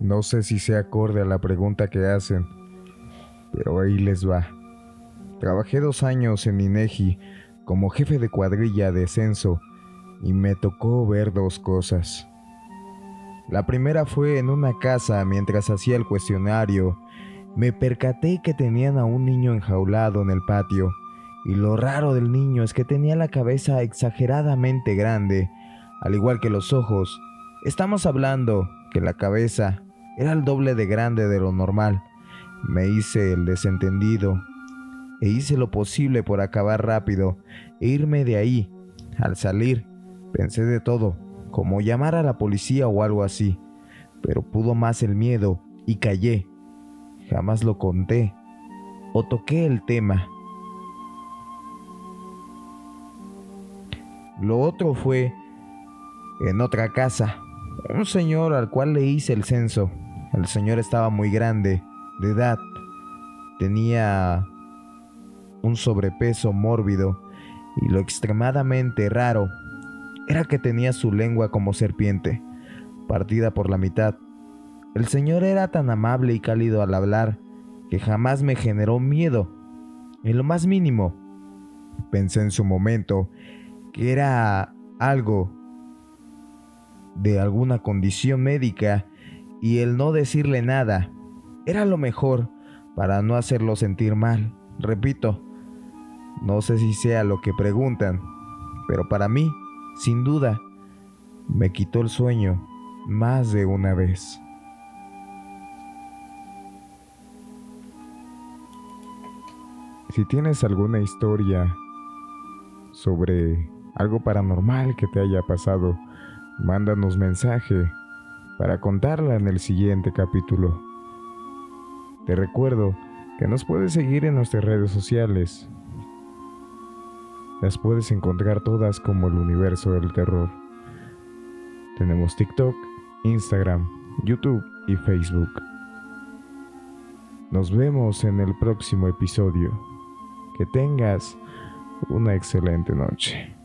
No sé si se acorde a la pregunta que hacen, pero ahí les va. Trabajé dos años en INEGI como jefe de cuadrilla de censo y me tocó ver dos cosas. La primera fue en una casa mientras hacía el cuestionario. Me percaté que tenían a un niño enjaulado en el patio y lo raro del niño es que tenía la cabeza exageradamente grande, al igual que los ojos. Estamos hablando que la cabeza era el doble de grande de lo normal. Me hice el desentendido e hice lo posible por acabar rápido e irme de ahí. Al salir, pensé de todo, como llamar a la policía o algo así, pero pudo más el miedo y callé. Jamás lo conté o toqué el tema. Lo otro fue en otra casa, un señor al cual le hice el censo. El señor estaba muy grande, de edad, tenía un sobrepeso mórbido y lo extremadamente raro era que tenía su lengua como serpiente, partida por la mitad. El señor era tan amable y cálido al hablar que jamás me generó miedo, en lo más mínimo. Pensé en su momento que era algo de alguna condición médica y el no decirle nada era lo mejor para no hacerlo sentir mal. Repito, no sé si sea lo que preguntan, pero para mí, sin duda, me quitó el sueño más de una vez. Si tienes alguna historia sobre algo paranormal que te haya pasado, mándanos mensaje para contarla en el siguiente capítulo. Te recuerdo que nos puedes seguir en nuestras redes sociales. Las puedes encontrar todas como el universo del terror. Tenemos TikTok, Instagram, YouTube y Facebook. Nos vemos en el próximo episodio. Que tengas una excelente noche.